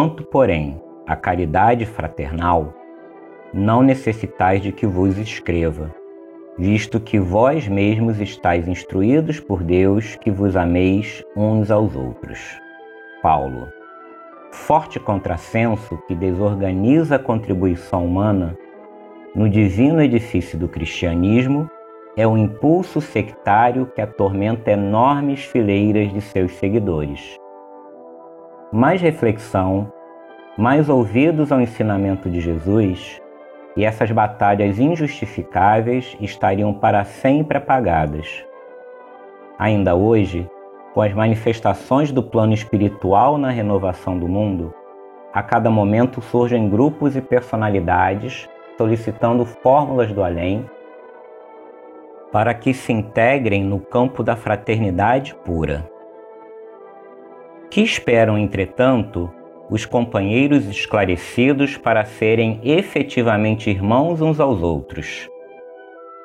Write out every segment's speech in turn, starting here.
Quanto, porém, à caridade fraternal, não necessitais de que vos escreva, visto que vós mesmos estáis instruídos por Deus que vos ameis uns aos outros. Paulo. Forte contrassenso que desorganiza a contribuição humana no divino edifício do cristianismo é o impulso sectário que atormenta enormes fileiras de seus seguidores mais reflexão, mais ouvidos ao ensinamento de Jesus, e essas batalhas injustificáveis estariam para sempre apagadas. Ainda hoje, com as manifestações do plano espiritual na renovação do mundo, a cada momento surgem grupos e personalidades solicitando fórmulas do além para que se integrem no campo da fraternidade pura. Que esperam, entretanto, os companheiros esclarecidos para serem efetivamente irmãos uns aos outros?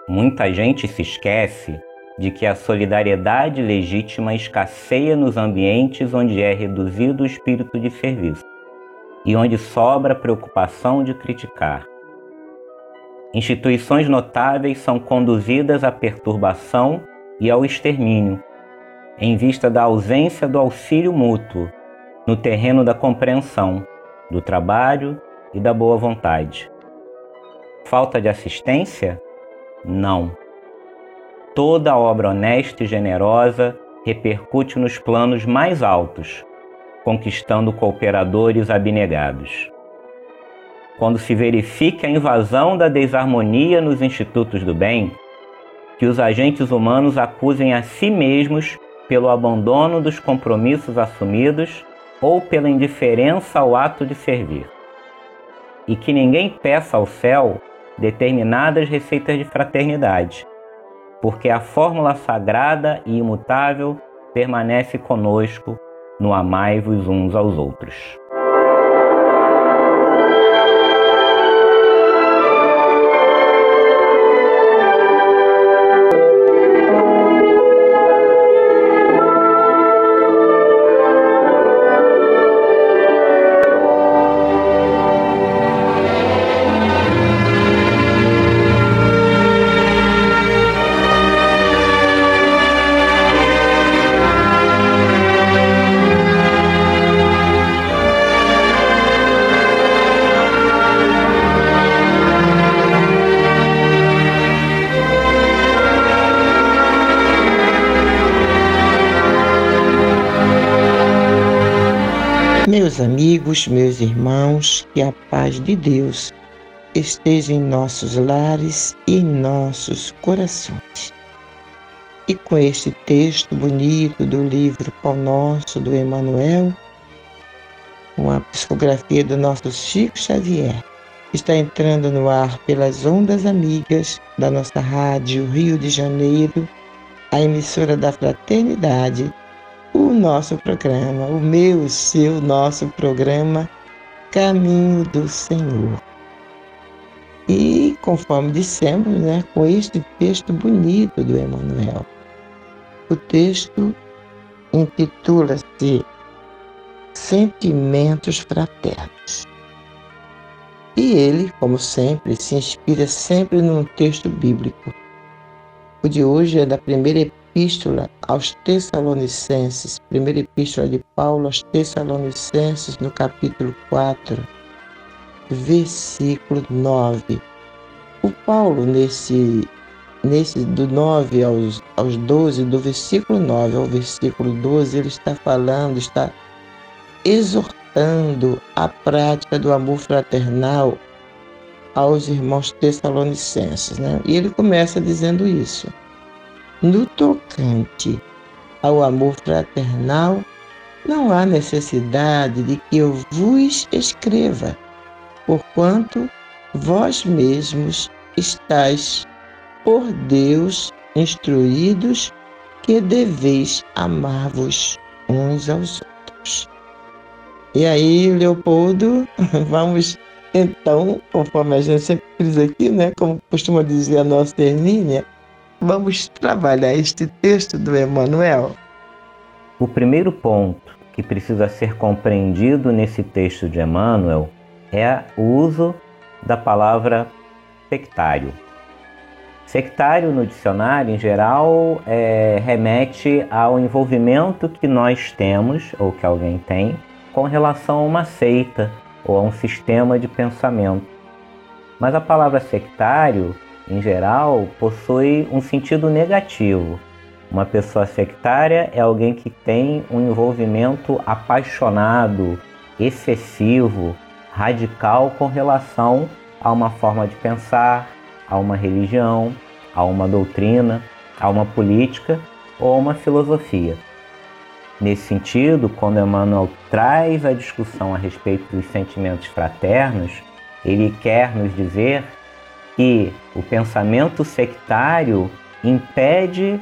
Muita gente se esquece de que a solidariedade legítima escasseia nos ambientes onde é reduzido o espírito de serviço e onde sobra a preocupação de criticar. Instituições notáveis são conduzidas à perturbação e ao extermínio, em vista da ausência do auxílio mútuo no terreno da compreensão, do trabalho e da boa vontade. Falta de assistência? Não. Toda obra honesta e generosa repercute nos planos mais altos, conquistando cooperadores abnegados. Quando se verifique a invasão da desarmonia nos institutos do bem, que os agentes humanos acusem a si mesmos pelo abandono dos compromissos assumidos ou pela indiferença ao ato de servir. E que ninguém peça ao céu determinadas receitas de fraternidade, porque a fórmula sagrada e imutável permanece conosco no amai-vos uns aos outros. Meus amigos, meus irmãos, que a paz de Deus esteja em nossos lares e em nossos corações. E com este texto bonito do livro Pão Nosso do Emanuel, uma psicografia do nosso Chico Xavier, está entrando no ar pelas ondas amigas da nossa rádio Rio de Janeiro, a emissora da Fraternidade o nosso programa, o meu, o seu, nosso programa Caminho do Senhor. E conforme dissemos, né, com este texto bonito do Emmanuel. O texto intitula-se Sentimentos Fraternos. E ele, como sempre, se inspira sempre num texto bíblico. O de hoje é da primeira epístola aos Tessalonicenses, primeira epístola de Paulo aos Tessalonicenses, no capítulo 4, versículo 9. O Paulo, nesse, nesse do 9 aos, aos 12, do versículo 9 ao versículo 12, ele está falando, está exortando a prática do amor fraternal aos irmãos tessalonicenses. Né? E ele começa dizendo isso. No tocante ao amor fraternal, não há necessidade de que eu vos escreva, porquanto vós mesmos estáis por Deus instruídos que deveis amar-vos uns aos outros. E aí, Leopoldo, vamos então, conforme a gente sempre diz aqui, né, como costuma dizer a nossa Hermínia, vamos trabalhar este texto do Emmanuel. O primeiro ponto que precisa ser compreendido nesse texto de Emmanuel é o uso da palavra sectário. Sectário no dicionário, em geral, é, remete ao envolvimento que nós temos, ou que alguém tem, com relação a uma seita ou a um sistema de pensamento. Mas a palavra sectário, em geral, possui um sentido negativo. Uma pessoa sectária é alguém que tem um envolvimento apaixonado, excessivo, radical com relação a uma forma de pensar, a uma religião, a uma doutrina, a uma política ou a uma filosofia. Nesse sentido, quando Emmanuel traz a discussão a respeito dos sentimentos fraternos, ele quer nos dizer que o pensamento sectário impede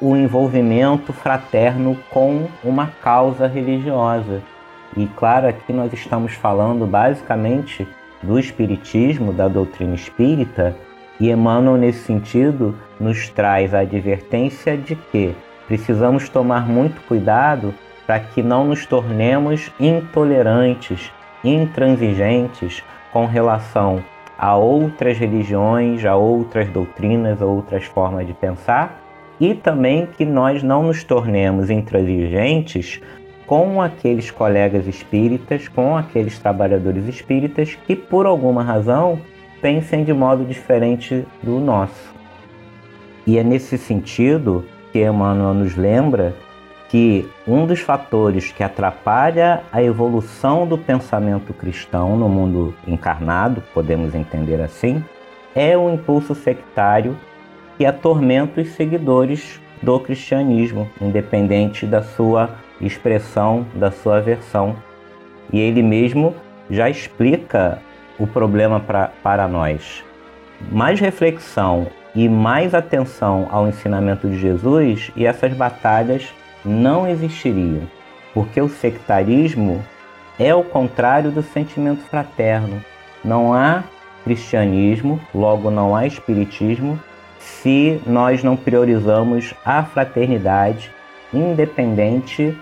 o envolvimento fraterno com uma causa religiosa. E claro, aqui nós estamos falando basicamente do Espiritismo, da doutrina espírita, e Emmanuel, nesse sentido, nos traz a advertência de que precisamos tomar muito cuidado para que não nos tornemos intolerantes, intransigentes com relação a outras religiões, a outras doutrinas, a outras formas de pensar, e também que nós não nos tornemos intransigentes com aqueles colegas espíritas, com aqueles trabalhadores espíritas que, por alguma razão, pensem de modo diferente do nosso. E é nesse sentido que Emmanuel nos lembra que um dos fatores que atrapalha a evolução do pensamento cristão no mundo encarnado, podemos entender assim, é o impulso sectário que atormenta os seguidores do cristianismo, independente da sua expressão, da sua versão. E ele mesmo já explica o problema pra, para nós. Mais reflexão e mais atenção ao ensinamento de Jesus e essas batalhas não existiriam, porque o sectarismo é o contrário do sentimento fraterno. Não há cristianismo, logo não há espiritismo, se nós não priorizamos a fraternidade, independente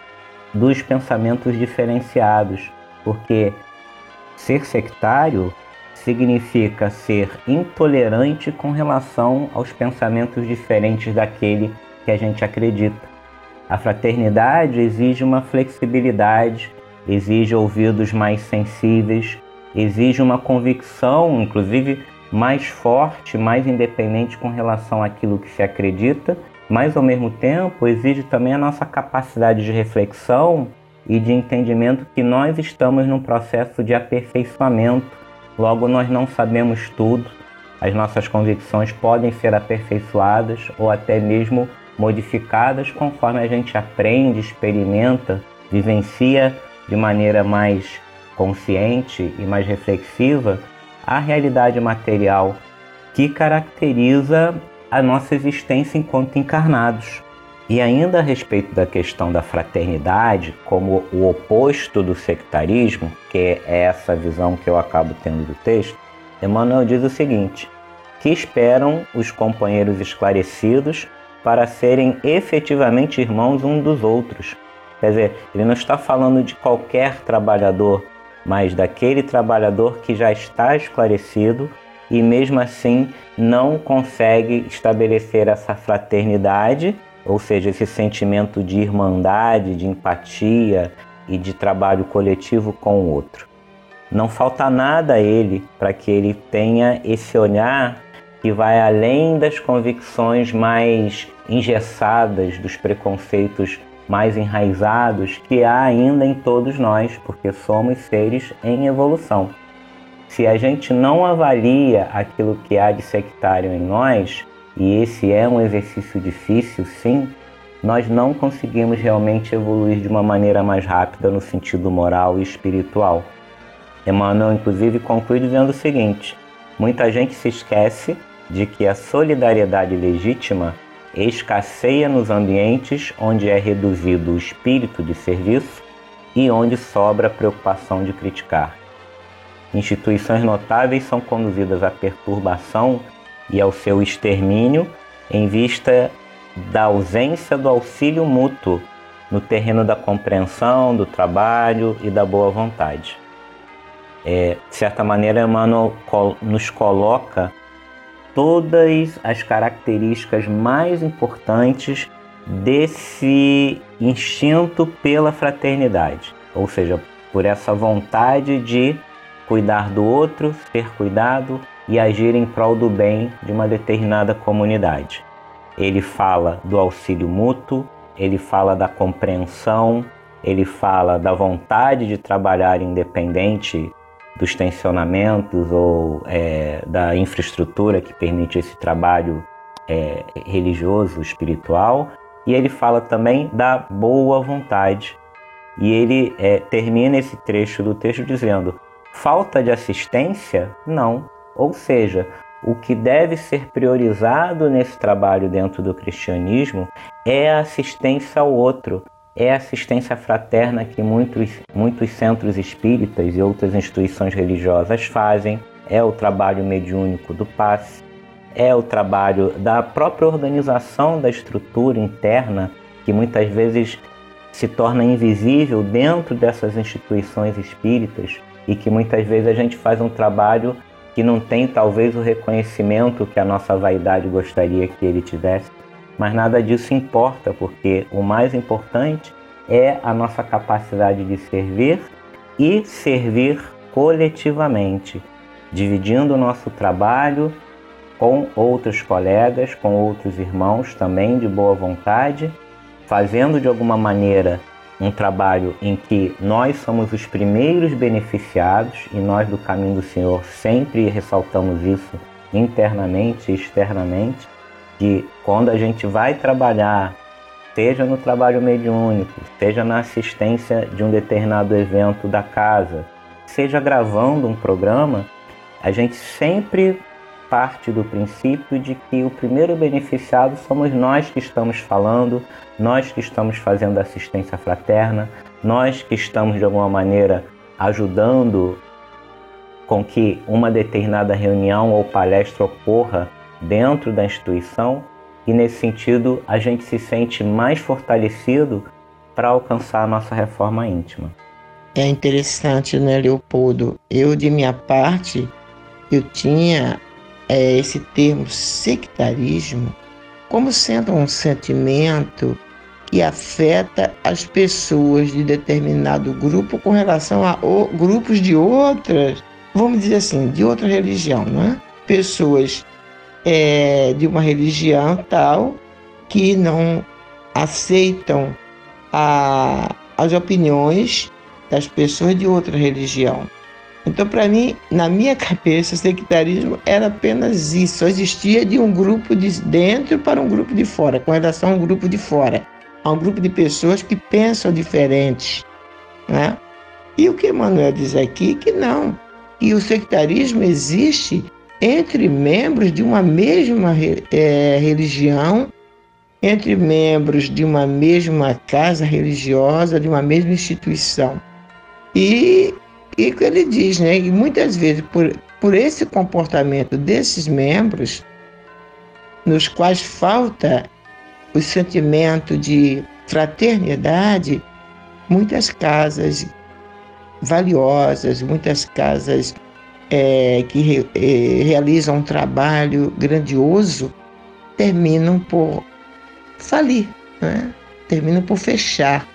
dos pensamentos diferenciados, porque ser sectário significa ser intolerante com relação aos pensamentos diferentes daquele que a gente acredita. A fraternidade exige uma flexibilidade, exige ouvidos mais sensíveis, exige uma convicção, inclusive mais forte, mais independente com relação àquilo que se acredita, mas ao mesmo tempo exige também a nossa capacidade de reflexão e de entendimento que nós estamos num processo de aperfeiçoamento. Logo, nós não sabemos tudo, as nossas convicções podem ser aperfeiçoadas ou até mesmo modificadas conforme a gente aprende, experimenta, vivencia de maneira mais consciente e mais reflexiva a realidade material que caracteriza a nossa existência enquanto encarnados. E ainda a respeito da questão da fraternidade, como o oposto do sectarismo, que é essa visão que eu acabo tendo do texto, Emmanuel diz o seguinte: que esperam os companheiros esclarecidos para serem efetivamente irmãos um dos outros. Quer dizer, ele não está falando de qualquer trabalhador, mas daquele trabalhador que já está esclarecido e mesmo assim não consegue estabelecer essa fraternidade ou seja, esse sentimento de irmandade, de empatia e de trabalho coletivo com o outro. Não falta nada a ele para que ele tenha esse olhar que vai além das convicções mais engessadas, dos preconceitos mais enraizados que há ainda em todos nós, porque somos seres em evolução. Se a gente não avalia aquilo que há de sectário em nós, e esse é um exercício difícil, sim, nós não conseguimos realmente evoluir de uma maneira mais rápida no sentido moral e espiritual. Emmanuel, inclusive, conclui dizendo o seguinte: muita gente se esquece de que a solidariedade legítima escasseia nos ambientes onde é reduzido o espírito de serviço e onde sobra a preocupação de criticar. Instituições notáveis são conduzidas à perturbação e ao seu extermínio em vista da ausência do auxílio mútuo no terreno da compreensão, do trabalho e da boa vontade. É, de certa maneira, Emmanuel nos coloca todas as características mais importantes desse instinto pela fraternidade, ou seja, por essa vontade de cuidar do outro, ser cuidado, e agir em prol do bem de uma determinada comunidade. Ele fala do auxílio mútuo, ele fala da compreensão, ele fala da vontade de trabalhar independente dos tensionamentos ou é, da infraestrutura que permite esse trabalho é, religioso, espiritual, e ele fala também da boa vontade. E ele é, termina esse trecho do texto dizendo: falta de assistência? Não. Ou seja, o que deve ser priorizado nesse trabalho dentro do cristianismo é a assistência ao outro, é a assistência fraterna que muitos, muitos centros espíritas e outras instituições religiosas fazem, é o trabalho mediúnico do passe, é o trabalho da própria organização da estrutura interna, que muitas vezes se torna invisível dentro dessas instituições espíritas e que muitas vezes a gente faz um trabalho que não tem talvez o reconhecimento que a nossa vaidade gostaria que ele tivesse, mas nada disso importa, porque o mais importante é a nossa capacidade de servir e servir coletivamente, dividindo o nosso trabalho com outros colegas, com outros irmãos também de boa vontade, fazendo de alguma maneira um trabalho em que nós somos os primeiros beneficiados e nós do caminho do Senhor sempre ressaltamos isso internamente e externamente, que quando a gente vai trabalhar, seja no trabalho mediúnico, seja na assistência de um determinado evento da casa, seja gravando um programa, a gente sempre parte do princípio de que o primeiro beneficiado somos nós que estamos falando, nós que estamos fazendo assistência fraterna, nós que estamos de alguma maneira ajudando com que uma determinada reunião ou palestra ocorra dentro da instituição e nesse sentido a gente se sente mais fortalecido para alcançar a nossa reforma íntima. É interessante, né, Leopoldo? Eu, de minha parte, eu tinha é, esse termo sectarismo como sendo um sentimento que afeta as pessoas de determinado grupo com relação a o, grupos de outras, vamos dizer assim, de outra religião, não é? Pessoas é, de uma religião tal que não aceitam a, as opiniões das pessoas de outra religião. Então, para mim, na minha cabeça, o sectarismo era apenas isso. Só existia de um grupo de dentro para um grupo de fora, com relação a um grupo de fora, a um grupo de pessoas que pensam diferente. Né? E o que Emmanuel diz aqui que não, que o sectarismo existe entre membros de uma mesma é, religião, entre membros de uma mesma casa religiosa, de uma mesma instituição. E, e que ele diz, né, e muitas vezes por, por esse comportamento desses membros, nos quais falta o sentimento de fraternidade, muitas casas valiosas, muitas casas é, que re, é, realizam um trabalho grandioso, terminam por falir, né? terminam por fechar.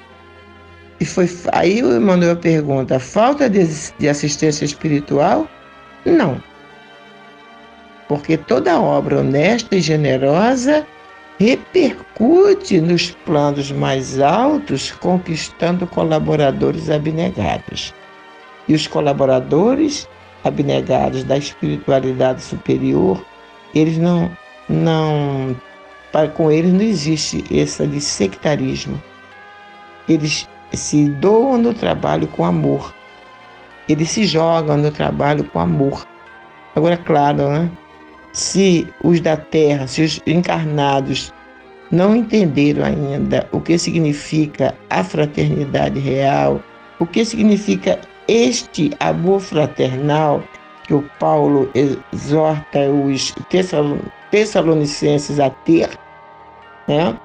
E foi aí o Emmanuel pergunta: falta de, de assistência espiritual? Não. Porque toda obra honesta e generosa repercute nos planos mais altos, conquistando colaboradores abnegados. E os colaboradores abnegados da espiritualidade superior, eles não, não para com eles não existe esse de sectarismo. Eles se doam no trabalho com amor. Eles se jogam no trabalho com amor. Agora, claro, né? se os da terra, se os encarnados não entenderam ainda o que significa a fraternidade real, o que significa este amor fraternal que o Paulo exorta os tessalonicenses a ter, né?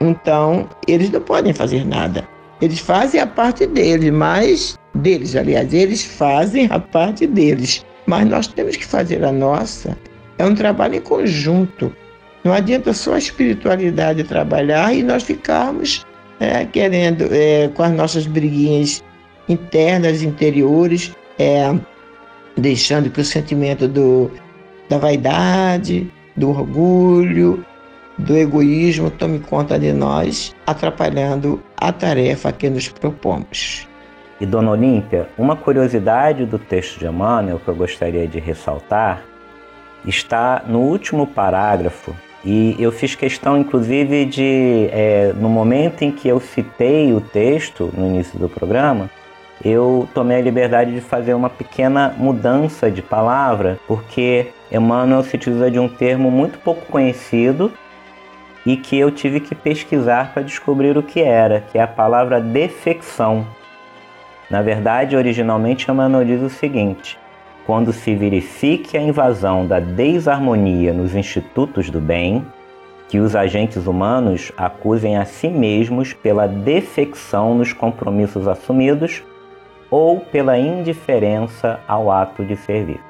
então eles não podem fazer nada. Eles fazem a parte deles, mas deles, aliás, eles fazem a parte deles, mas nós temos que fazer a nossa. É um trabalho em conjunto. Não adianta só a espiritualidade trabalhar e nós ficarmos é, querendo, é, com as nossas briguinhas internas, interiores, é, deixando que o sentimento do, da vaidade, do orgulho, do egoísmo tome conta de nós, atrapalhando a tarefa que nos propomos. E Dona Olímpia, uma curiosidade do texto de Emmanuel que eu gostaria de ressaltar está no último parágrafo e eu fiz questão, inclusive, de, é, no momento em que eu citei o texto no início do programa, eu tomei a liberdade de fazer uma pequena mudança de palavra, porque Emmanuel se utiliza de um termo muito pouco conhecido e que eu tive que pesquisar para descobrir o que era, que é a palavra defecção. Na verdade, originalmente Emmanuel diz o seguinte: quando se verifique a invasão da desarmonia nos institutos do bem, que os agentes humanos acusem a si mesmos pela defecção nos compromissos assumidos ou pela indiferença ao ato de servir.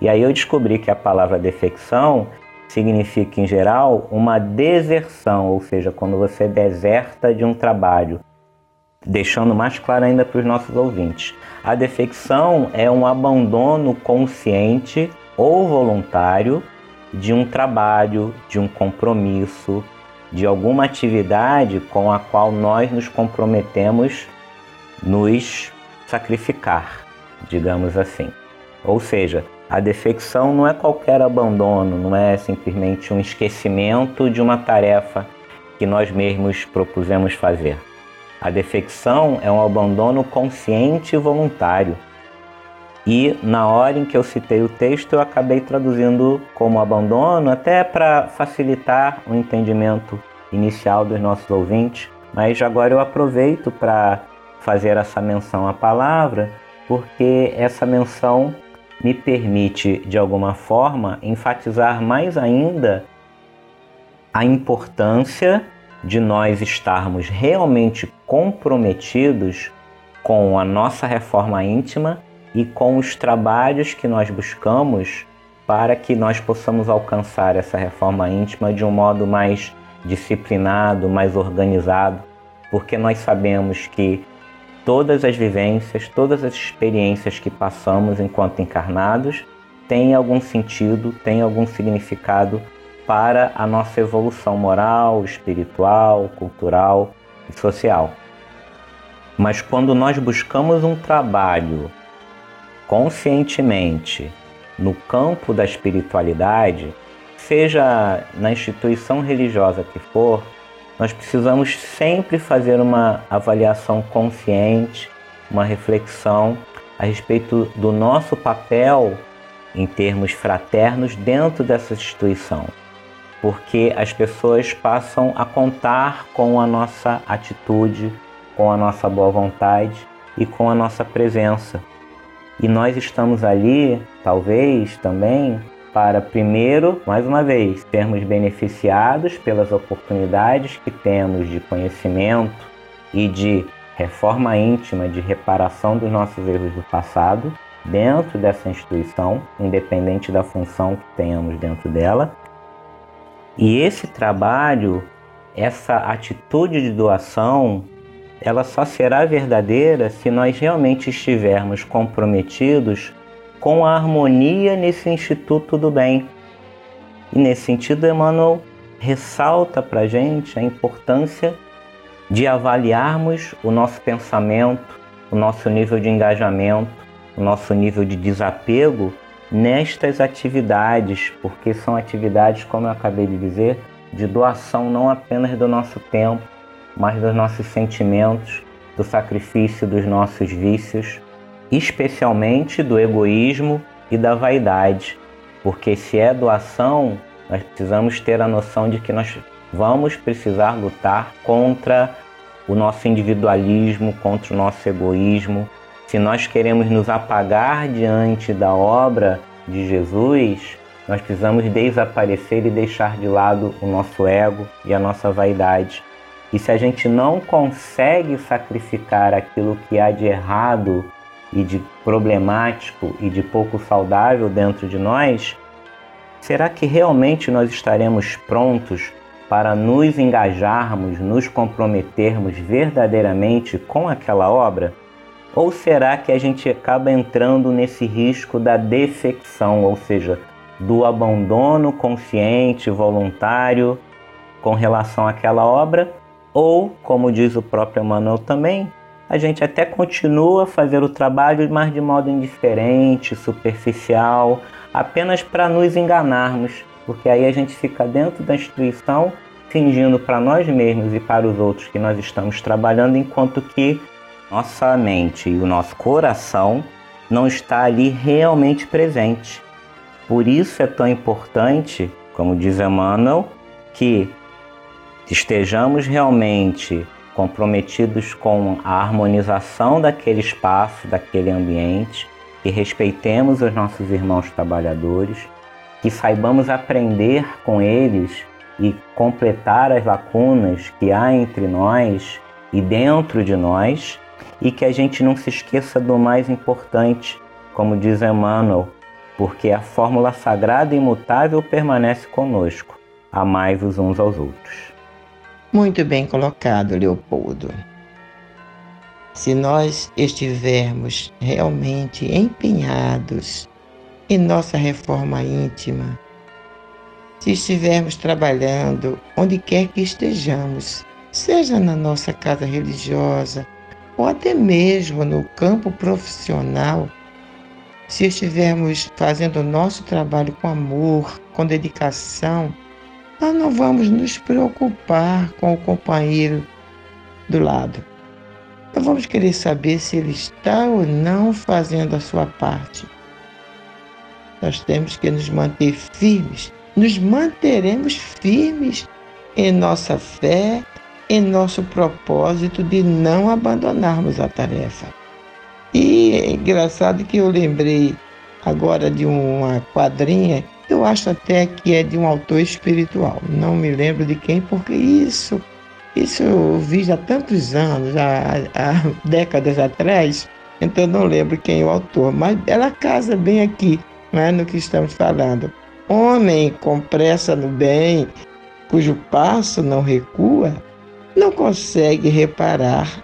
E aí eu descobri que a palavra defecção significa, em geral, uma deserção, ou seja, quando você deserta de um trabalho, deixando mais claro ainda para os nossos ouvintes. A defecção é um abandono consciente ou voluntário de um trabalho, de um compromisso, de alguma atividade com a qual nós nos comprometemos nos sacrificar, digamos assim. Ou seja, a defecção não é qualquer abandono, não é simplesmente um esquecimento de uma tarefa que nós mesmos propusemos fazer. A defecção é um abandono consciente e voluntário. E na hora em que eu citei o texto, eu acabei traduzindo como abandono, até para facilitar o entendimento inicial dos nossos ouvintes. Mas agora eu aproveito para fazer essa menção à palavra, porque essa menção me permite, de alguma forma, enfatizar mais ainda a importância de nós estarmos realmente comprometidos com a nossa reforma íntima e com os trabalhos que nós buscamos para que nós possamos alcançar essa reforma íntima de um modo mais disciplinado, mais organizado, porque nós sabemos que todas as vivências, todas as experiências que passamos enquanto encarnados têm algum sentido, têm algum significado para a nossa evolução moral, espiritual, cultural e social. Mas quando nós buscamos um trabalho conscientemente no campo da espiritualidade, seja na instituição religiosa que for, nós precisamos sempre fazer uma avaliação consciente, uma reflexão a respeito do nosso papel em termos fraternos dentro dessa instituição. porque as pessoas passam a contar com a nossa atitude, com a nossa boa vontade e com a nossa presença. E nós estamos ali, talvez também, para primeiro, mais uma vez, sermos beneficiados pelas oportunidades que temos de conhecimento e de reforma íntima, de reparação dos nossos erros do passado dentro dessa instituição, independente da função que tenhamos dentro dela. E esse trabalho, essa atitude de doação, ela só será verdadeira se nós realmente estivermos comprometidos com a harmonia nesse Instituto do Bem. E nesse sentido, Emmanuel ressalta para a gente a importância de avaliarmos o nosso pensamento, o nosso nível de engajamento, o nosso nível de desapego nestas atividades, porque são atividades, como eu acabei de dizer, de doação não apenas do nosso tempo, mas dos nossos sentimentos, do sacrifício dos nossos vícios, especialmente do egoísmo e da vaidade, porque se é doação, nós precisamos ter a noção de que nós vamos precisar lutar contra o nosso individualismo, contra o nosso egoísmo. Se nós queremos nos apagar diante da obra de Jesus, nós precisamos desaparecer e deixar de lado o nosso ego e a nossa vaidade e se a gente não consegue sacrificar aquilo que há de errado e de problemático e de pouco saudável dentro de nós, será que realmente nós estaremos prontos para nos engajarmos, nos comprometermos verdadeiramente com aquela obra? Ou será que a gente acaba entrando nesse risco da defecção, ou seja, do abandono consciente, voluntário com relação àquela obra ou, como diz o próprio Emmanuel também, a gente até continua a fazer o trabalho, mas de modo indiferente, superficial, apenas para nos enganarmos, porque aí a gente fica dentro da instituição fingindo para nós mesmos e para os outros que nós estamos trabalhando, enquanto que nossa mente e o nosso coração não está ali realmente presente. Por isso é tão importante, como diz Emmanuel, que estejamos realmente comprometidos com a harmonização daquele espaço, daquele ambiente, que respeitemos os nossos irmãos trabalhadores, que saibamos aprender com eles e completar as lacunas que há entre nós e dentro de nós, e que a gente não se esqueça do mais importante, como diz Emmanuel, porque a fórmula sagrada e imutável permanece conosco. Amai-vos uns aos outros. Muito bem colocado, Leopoldo. Se nós estivermos realmente empenhados em nossa reforma íntima, se estivermos trabalhando onde quer que estejamos, seja na nossa casa religiosa ou até mesmo no campo profissional, se estivermos fazendo o nosso trabalho com amor, com dedicação, nós não vamos nos preocupar com o companheiro do lado. Nós vamos querer saber se ele está ou não fazendo a sua parte. Nós temos que nos manter firmes, nos manteremos firmes em nossa fé, em nosso propósito de não abandonarmos a tarefa. E é engraçado que eu lembrei agora de uma quadrinha eu acho até que é de um autor espiritual, não me lembro de quem, porque isso, isso eu vi há tantos anos, há, há décadas atrás, então não lembro quem é o autor, mas ela casa bem aqui, é, no que estamos falando. Homem com pressa no bem, cujo passo não recua, não consegue reparar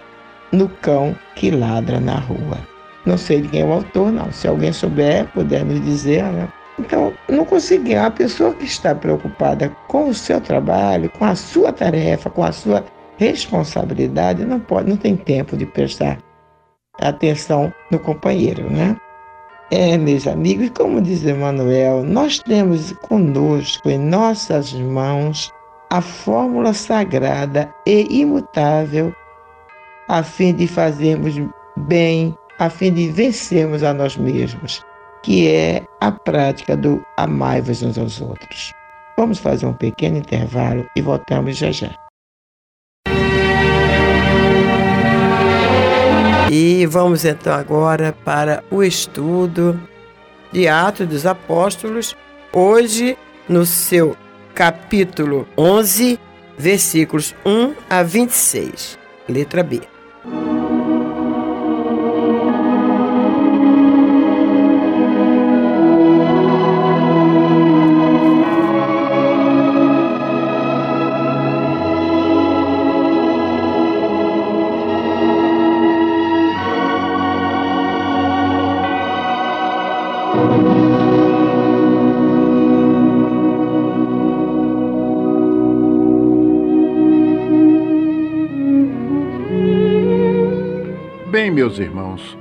no cão que ladra na rua. Não sei de quem é o autor, não. Se alguém souber, puder nos dizer, né? Então, não consegui. A pessoa que está preocupada com o seu trabalho, com a sua tarefa, com a sua responsabilidade, não pode, não tem tempo de prestar atenção no companheiro, né? É, meus amigos, como diz Emmanuel, nós temos conosco em nossas mãos a fórmula sagrada e imutável a fim de fazermos bem, a fim de vencermos a nós mesmos que é a prática do amai-vos uns aos outros. Vamos fazer um pequeno intervalo e voltamos já já. E vamos então agora para o estudo de Atos dos Apóstolos, hoje no seu capítulo 11, versículos 1 a 26, letra B.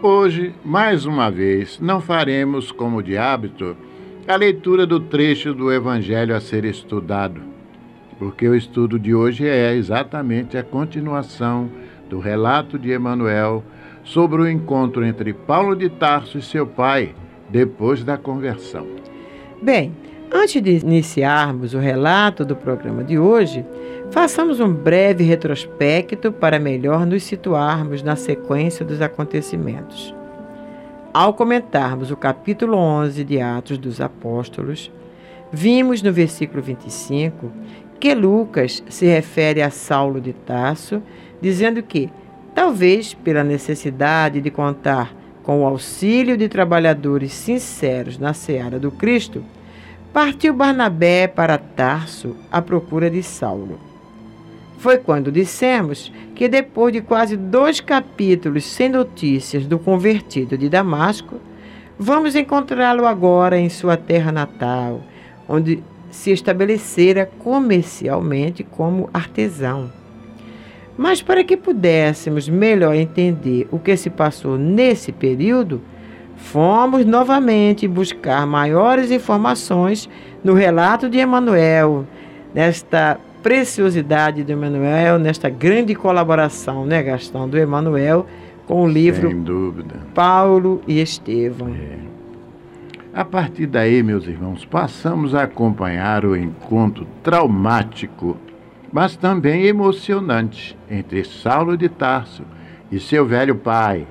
hoje, mais uma vez, não faremos, como de hábito, a leitura do trecho do Evangelho a ser estudado, porque o estudo de hoje é exatamente a continuação do relato de Emanuel sobre o encontro entre Paulo de Tarso e seu pai depois da conversão. Bem, antes de iniciarmos o relato do programa de hoje, Façamos um breve retrospecto para melhor nos situarmos na sequência dos acontecimentos. Ao comentarmos o capítulo 11 de Atos dos Apóstolos, vimos no versículo 25 que Lucas se refere a Saulo de Tarso, dizendo que, talvez pela necessidade de contar com o auxílio de trabalhadores sinceros na seara do Cristo, partiu Barnabé para Tarso à procura de Saulo. Foi quando dissemos que depois de quase dois capítulos sem notícias do convertido de Damasco, vamos encontrá-lo agora em sua terra natal, onde se estabelecera comercialmente como artesão. Mas para que pudéssemos melhor entender o que se passou nesse período, fomos novamente buscar maiores informações no relato de Emanuel, nesta preciosidade do Emanuel nesta grande colaboração, né, Gastão, do Emanuel com o livro. Paulo e Estevão. É. A partir daí, meus irmãos, passamos a acompanhar o encontro traumático, mas também emocionante entre Saulo de Tarso e seu velho pai.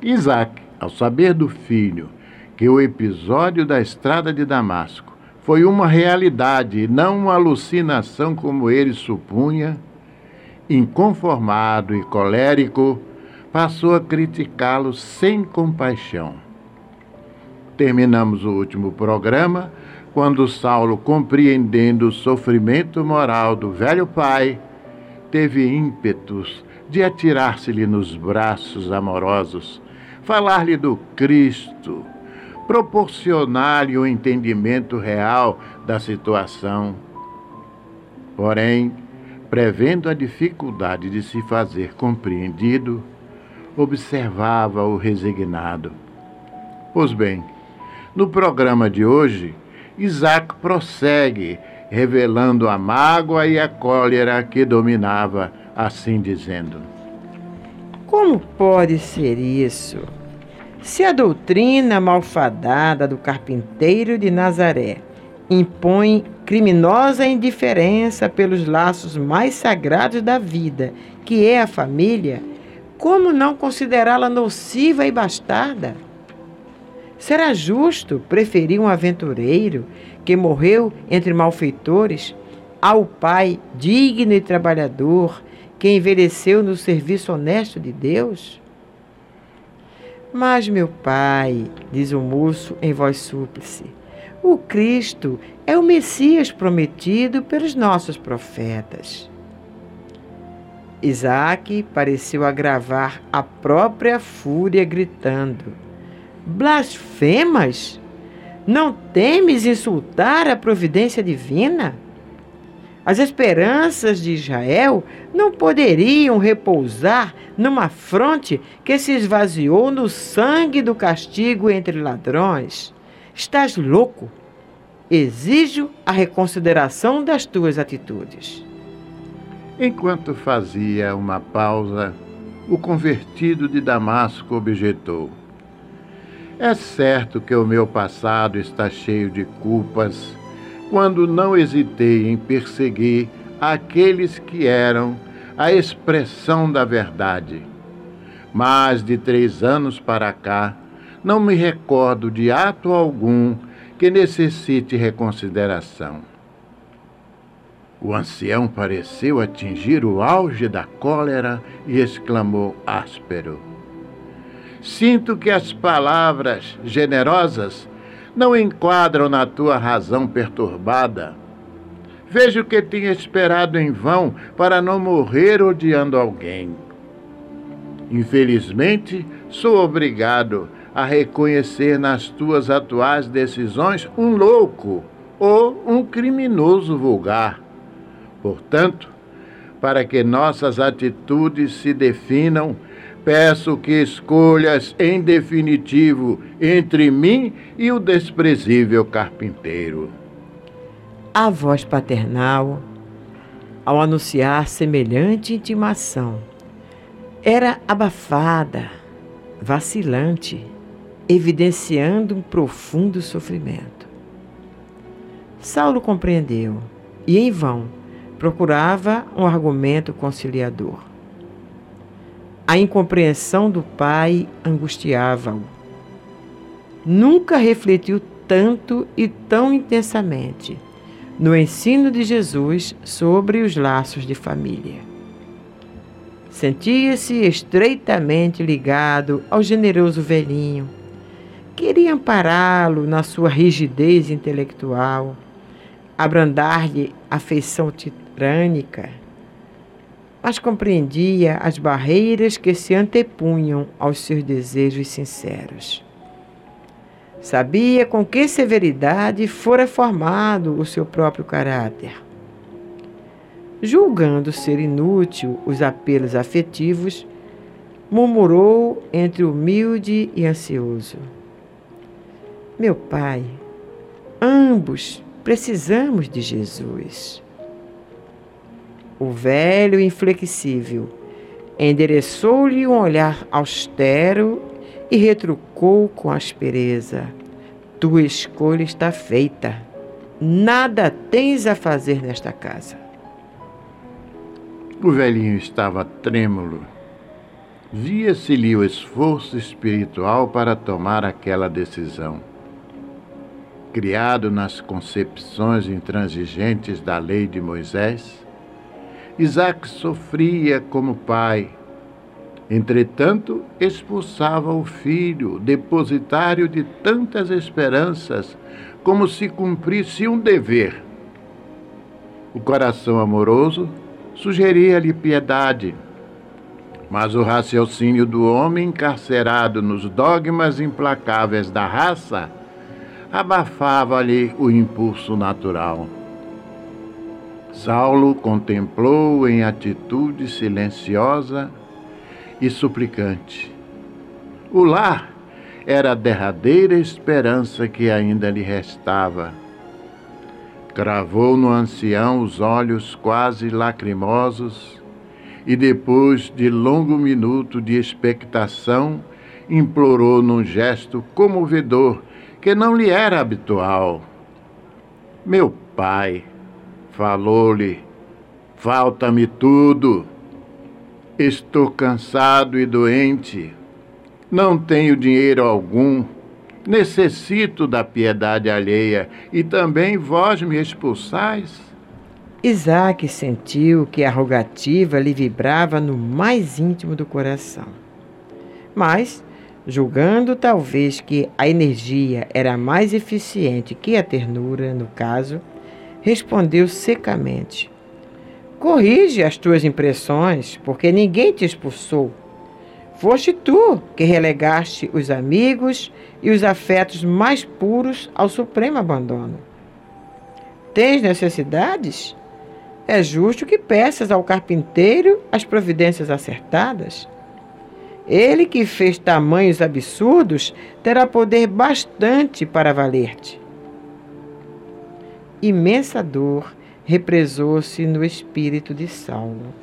Isaac, ao saber do filho que o episódio da estrada de Damasco foi uma realidade, não uma alucinação como ele supunha. Inconformado e colérico, passou a criticá-lo sem compaixão. Terminamos o último programa quando Saulo, compreendendo o sofrimento moral do velho pai, teve ímpetos de atirar-se-lhe nos braços amorosos, falar-lhe do Cristo, proporcionar-lhe o um entendimento real da situação. Porém, prevendo a dificuldade de se fazer compreendido, observava-o resignado. Pois bem, no programa de hoje, Isaac prossegue, revelando a mágoa e a cólera que dominava, assim dizendo: Como pode ser isso? Se a doutrina malfadada do carpinteiro de Nazaré impõe criminosa indiferença pelos laços mais sagrados da vida, que é a família, como não considerá-la nociva e bastarda? Será justo preferir um aventureiro que morreu entre malfeitores ao pai digno e trabalhador que envelheceu no serviço honesto de Deus? Mas, meu pai, diz o moço em voz súplice, o Cristo é o Messias prometido pelos nossos profetas. Isaac pareceu agravar a própria fúria, gritando: Blasfemas? Não temes insultar a providência divina? As esperanças de Israel não poderiam repousar numa fronte que se esvaziou no sangue do castigo entre ladrões. Estás louco? Exijo a reconsideração das tuas atitudes. Enquanto fazia uma pausa, o convertido de Damasco objetou: É certo que o meu passado está cheio de culpas quando não hesitei em perseguir aqueles que eram a expressão da verdade. Mais de três anos para cá, não me recordo de ato algum que necessite reconsideração. O ancião pareceu atingir o auge da cólera e exclamou áspero: Sinto que as palavras generosas não enquadram na tua razão perturbada. Vejo que tinha esperado em vão para não morrer odiando alguém. Infelizmente, sou obrigado a reconhecer nas tuas atuais decisões um louco ou um criminoso vulgar. Portanto, para que nossas atitudes se definam, peço que escolhas em definitivo entre mim e o desprezível carpinteiro. A voz paternal, ao anunciar semelhante intimação, era abafada, vacilante, evidenciando um profundo sofrimento. Saulo compreendeu e, em vão, procurava um argumento conciliador. A incompreensão do pai angustiava-o. Nunca refletiu tanto e tão intensamente no ensino de Jesus sobre os laços de família. Sentia-se estreitamente ligado ao generoso velhinho. Queria ampará-lo na sua rigidez intelectual, abrandar-lhe a afeição tirânica, mas compreendia as barreiras que se antepunham aos seus desejos sinceros. Sabia com que severidade fora formado o seu próprio caráter. Julgando ser inútil os apelos afetivos, murmurou entre humilde e ansioso: Meu pai, ambos precisamos de Jesus. O velho inflexível endereçou-lhe um olhar austero e retrucou com aspereza: Tua escolha está feita. Nada tens a fazer nesta casa. O velhinho estava trêmulo. Via-se-lhe o esforço espiritual para tomar aquela decisão. Criado nas concepções intransigentes da lei de Moisés, Isaac sofria como pai Entretanto, expulsava o filho, depositário de tantas esperanças, como se cumprisse um dever. O coração amoroso sugeria-lhe piedade, mas o raciocínio do homem encarcerado nos dogmas implacáveis da raça abafava-lhe o impulso natural. Saulo contemplou em atitude silenciosa e suplicante. O lar era a derradeira esperança que ainda lhe restava. Cravou no ancião os olhos quase lacrimosos e, depois de longo minuto de expectação, implorou num gesto comovedor que não lhe era habitual. Meu pai, falou-lhe, falta-me tudo. Estou cansado e doente. Não tenho dinheiro algum. Necessito da piedade alheia e também vós me expulsais. Isaac sentiu que a rogativa lhe vibrava no mais íntimo do coração. Mas, julgando talvez que a energia era mais eficiente que a ternura, no caso, respondeu secamente: Corrige as tuas impressões, porque ninguém te expulsou. Foste tu que relegaste os amigos e os afetos mais puros ao supremo abandono. Tens necessidades? É justo que peças ao carpinteiro as providências acertadas. Ele que fez tamanhos absurdos terá poder bastante para valer-te. Imensa dor represou-se no espírito de Saulo.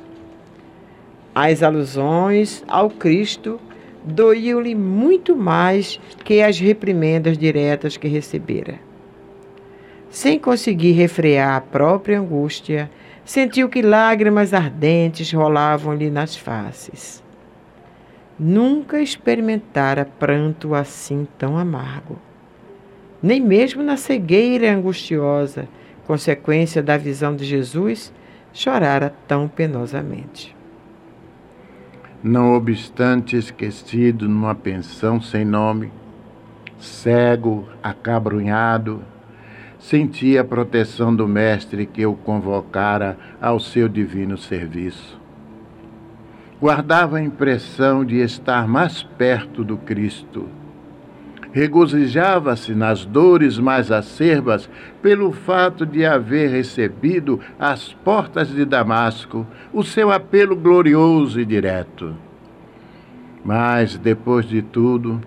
As alusões ao Cristo doíam-lhe muito mais que as reprimendas diretas que recebera. sem conseguir refrear a própria angústia, sentiu que lágrimas ardentes rolavam-lhe nas faces. Nunca experimentara pranto assim tão amargo. Nem mesmo na cegueira angustiosa, consequência da visão de Jesus, chorara tão penosamente. Não obstante esquecido numa pensão sem nome, cego, acabrunhado, sentia a proteção do Mestre que o convocara ao seu divino serviço. Guardava a impressão de estar mais perto do Cristo. Regozijava-se nas dores mais acerbas pelo fato de haver recebido às portas de Damasco o seu apelo glorioso e direto. Mas, depois de tudo,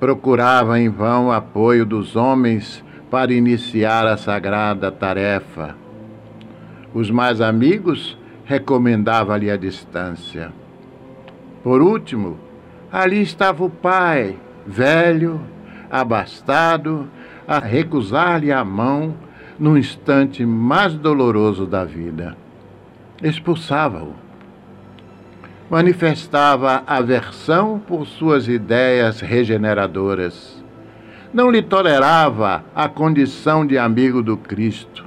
procurava em vão apoio dos homens para iniciar a sagrada tarefa. Os mais amigos recomendavam-lhe a distância. Por último, ali estava o pai, velho, abastado, a recusar-lhe a mão no instante mais doloroso da vida. Expulsava-o manifestava aversão por suas ideias regeneradoras. Não lhe tolerava a condição de amigo do Cristo.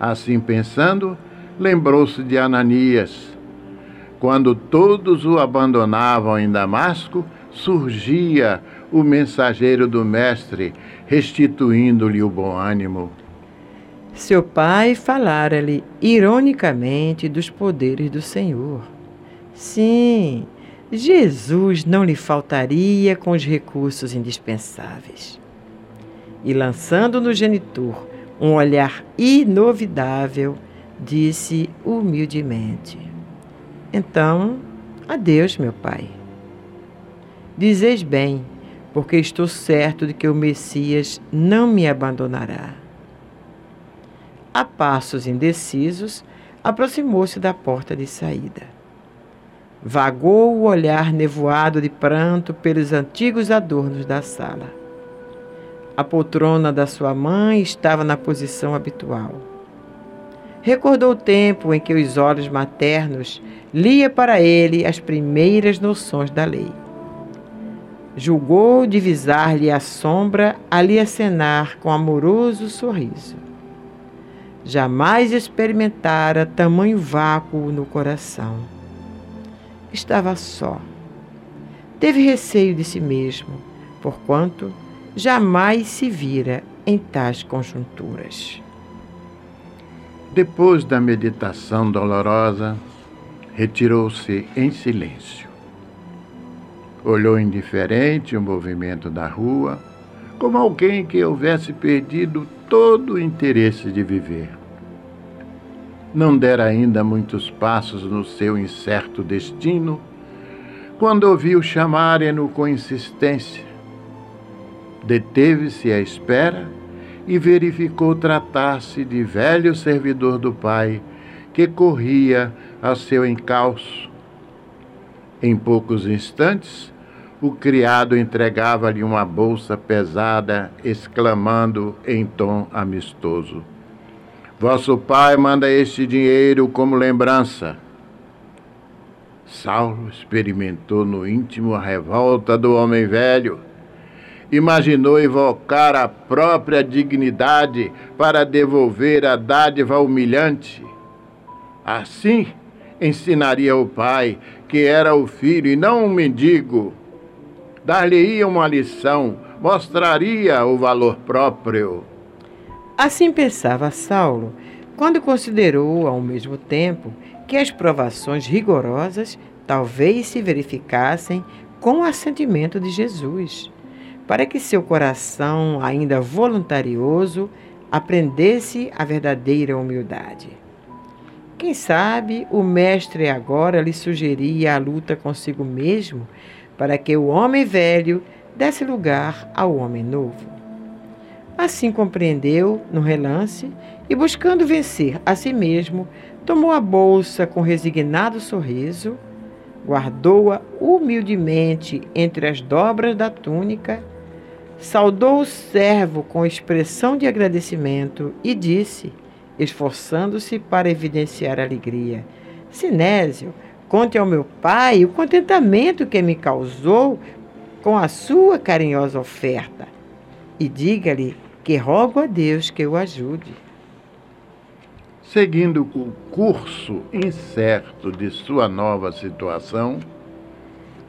Assim pensando, lembrou-se de Ananias. Quando todos o abandonavam em Damasco, surgia o mensageiro do Mestre, restituindo-lhe o bom ânimo. Seu pai falara-lhe ironicamente dos poderes do Senhor. Sim, Jesus não lhe faltaria com os recursos indispensáveis. E lançando no genitor um olhar inovidável, disse humildemente: Então, adeus, meu pai. Dizeis bem, porque estou certo de que o Messias não me abandonará. A passos indecisos, aproximou-se da porta de saída. Vagou o olhar nevoado de pranto pelos antigos adornos da sala. A poltrona da sua mãe estava na posição habitual. Recordou o tempo em que os olhos maternos lia para ele as primeiras noções da lei. Julgou divisar-lhe a sombra ali acenar com amoroso sorriso. Jamais experimentara tamanho vácuo no coração estava só. Teve receio de si mesmo, porquanto jamais se vira em tais conjunturas. Depois da meditação dolorosa, retirou-se em silêncio. Olhou indiferente o movimento da rua, como alguém que houvesse perdido todo o interesse de viver não dera ainda muitos passos no seu incerto destino, quando ouviu chamarem-no com insistência. Deteve-se à espera e verificou tratar-se de velho servidor do pai que corria a seu encalço. Em poucos instantes, o criado entregava-lhe uma bolsa pesada, exclamando em tom amistoso: Vosso pai manda este dinheiro como lembrança. Saulo experimentou no íntimo a revolta do homem velho. Imaginou evocar a própria dignidade para devolver a dádiva humilhante. Assim, ensinaria o pai que era o filho e não um mendigo. Dar-lhe-ia uma lição, mostraria o valor próprio. Assim pensava Saulo quando considerou, ao mesmo tempo, que as provações rigorosas talvez se verificassem com o assentimento de Jesus, para que seu coração, ainda voluntarioso, aprendesse a verdadeira humildade. Quem sabe o Mestre agora lhe sugeria a luta consigo mesmo para que o homem velho desse lugar ao homem novo. Assim compreendeu, no relance, e buscando vencer a si mesmo, tomou a bolsa com resignado sorriso, guardou-a humildemente entre as dobras da túnica, saudou o servo com expressão de agradecimento e disse, esforçando-se para evidenciar alegria: Sinésio, conte ao meu pai o contentamento que me causou com a sua carinhosa oferta e diga-lhe que rogo a Deus que o ajude. Seguindo o curso incerto de sua nova situação,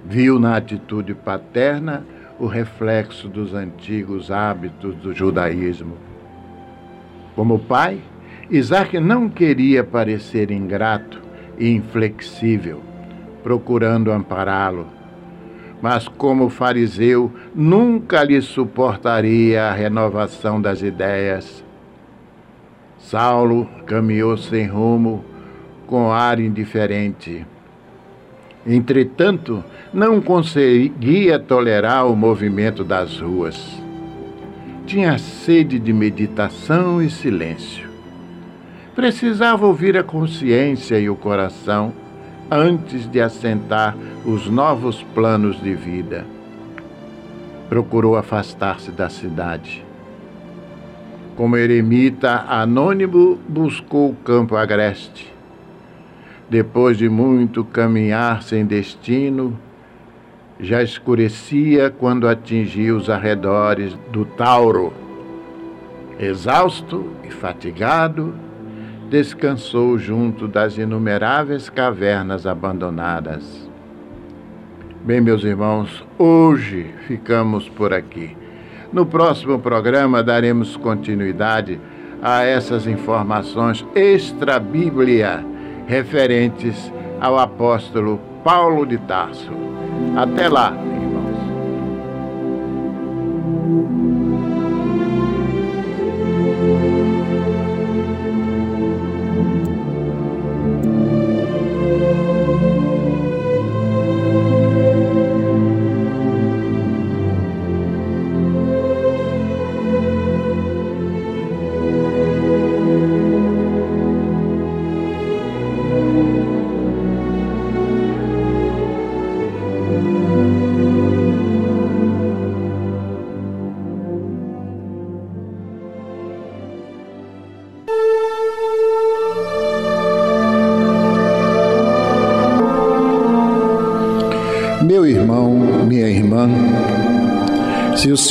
viu na atitude paterna o reflexo dos antigos hábitos do judaísmo. Como pai, Isaac não queria parecer ingrato e inflexível, procurando ampará-lo. Mas, como fariseu, nunca lhe suportaria a renovação das ideias. Saulo caminhou sem rumo, com ar indiferente. Entretanto, não conseguia tolerar o movimento das ruas. Tinha sede de meditação e silêncio. Precisava ouvir a consciência e o coração antes de assentar os novos planos de vida. Procurou afastar-se da cidade. Como eremita anônimo, buscou o campo agreste depois de muito caminhar sem destino, já escurecia quando atingiu os arredores do Tauro. Exausto e fatigado, descansou junto das inumeráveis cavernas abandonadas. Bem, meus irmãos, hoje ficamos por aqui. No próximo programa daremos continuidade a essas informações extra-bíblia referentes ao apóstolo Paulo de Tarso. Até lá!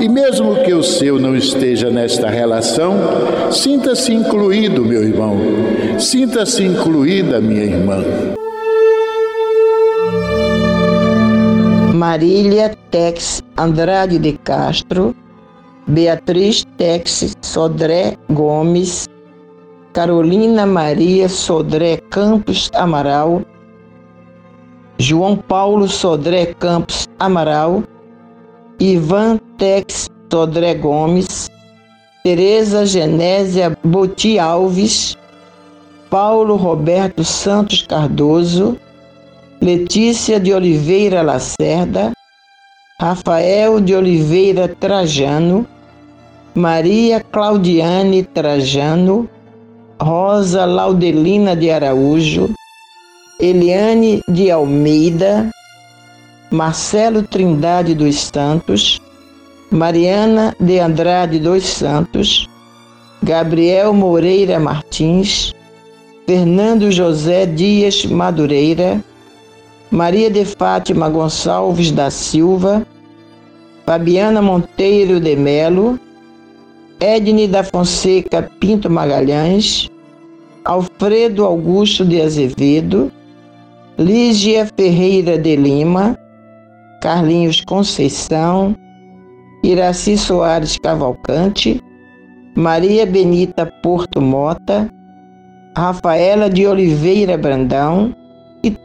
e, mesmo que o seu não esteja nesta relação, sinta-se incluído, meu irmão, sinta-se incluída, minha irmã. Marília Tex Andrade de Castro, Beatriz Tex Sodré Gomes, Carolina Maria Sodré Campos Amaral, João Paulo Sodré Campos Amaral, Ivan Tex Sodré Gomes, Tereza Genésia Boti Alves, Paulo Roberto Santos Cardoso, Letícia de Oliveira Lacerda, Rafael de Oliveira Trajano, Maria Claudiane Trajano, Rosa Laudelina de Araújo, Eliane de Almeida, Marcelo Trindade dos Santos, Mariana de Andrade dos Santos, Gabriel Moreira Martins, Fernando José Dias Madureira, Maria de Fátima Gonçalves da Silva, Fabiana Monteiro de Melo, Edne da Fonseca Pinto Magalhães, Alfredo Augusto de Azevedo, Lígia Ferreira de Lima, Carlinhos Conceição, Iraci Soares Cavalcante, Maria Benita Porto Mota, Rafaela de Oliveira Brandão e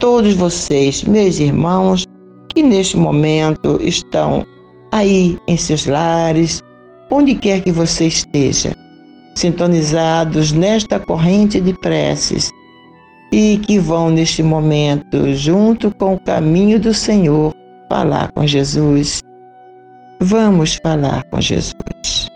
todos vocês, meus irmãos, que neste momento estão aí em seus lares, onde quer que você esteja, sintonizados nesta corrente de preces e que vão neste momento, junto com o caminho do Senhor, falar com Jesus. Vamos falar com Jesus.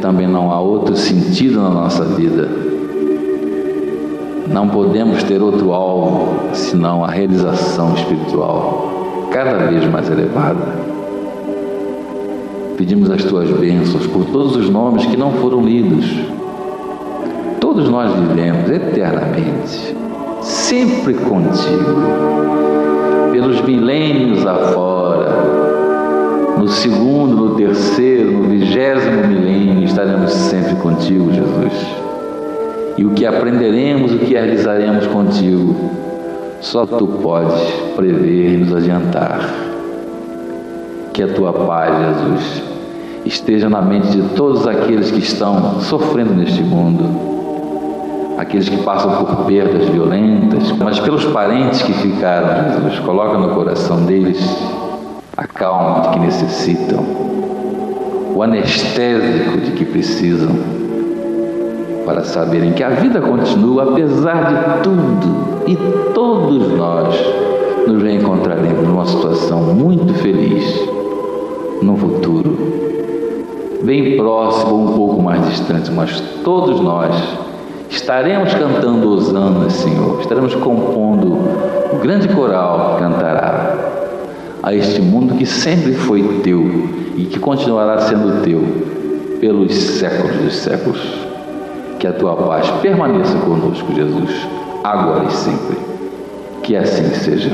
Também não há outro sentido na nossa vida. Não podemos ter outro alvo senão a realização espiritual, cada vez mais elevada. Pedimos as tuas bênçãos por todos os nomes que não foram lidos. Todos nós vivemos eternamente, sempre contigo, pelos milênios afora no segundo, no terceiro, no vigésimo milênio estaremos sempre contigo, Jesus. E o que aprenderemos, o que realizaremos contigo, só tu podes prever e nos adiantar. Que a tua paz, Jesus, esteja na mente de todos aqueles que estão sofrendo neste mundo, aqueles que passam por perdas violentas, mas pelos parentes que ficaram, Jesus, coloca no coração deles a calma de que necessitam, o anestésico de que precisam, para saberem que a vida continua apesar de tudo e todos nós nos reencontraremos numa situação muito feliz no futuro, bem próximo um pouco mais distante, mas todos nós estaremos cantando Osana, Senhor, estaremos compondo o grande coral que cantará a este mundo que sempre foi teu e que continuará sendo teu pelos séculos dos séculos. Que a tua paz permaneça conosco, Jesus, agora e sempre. Que assim seja.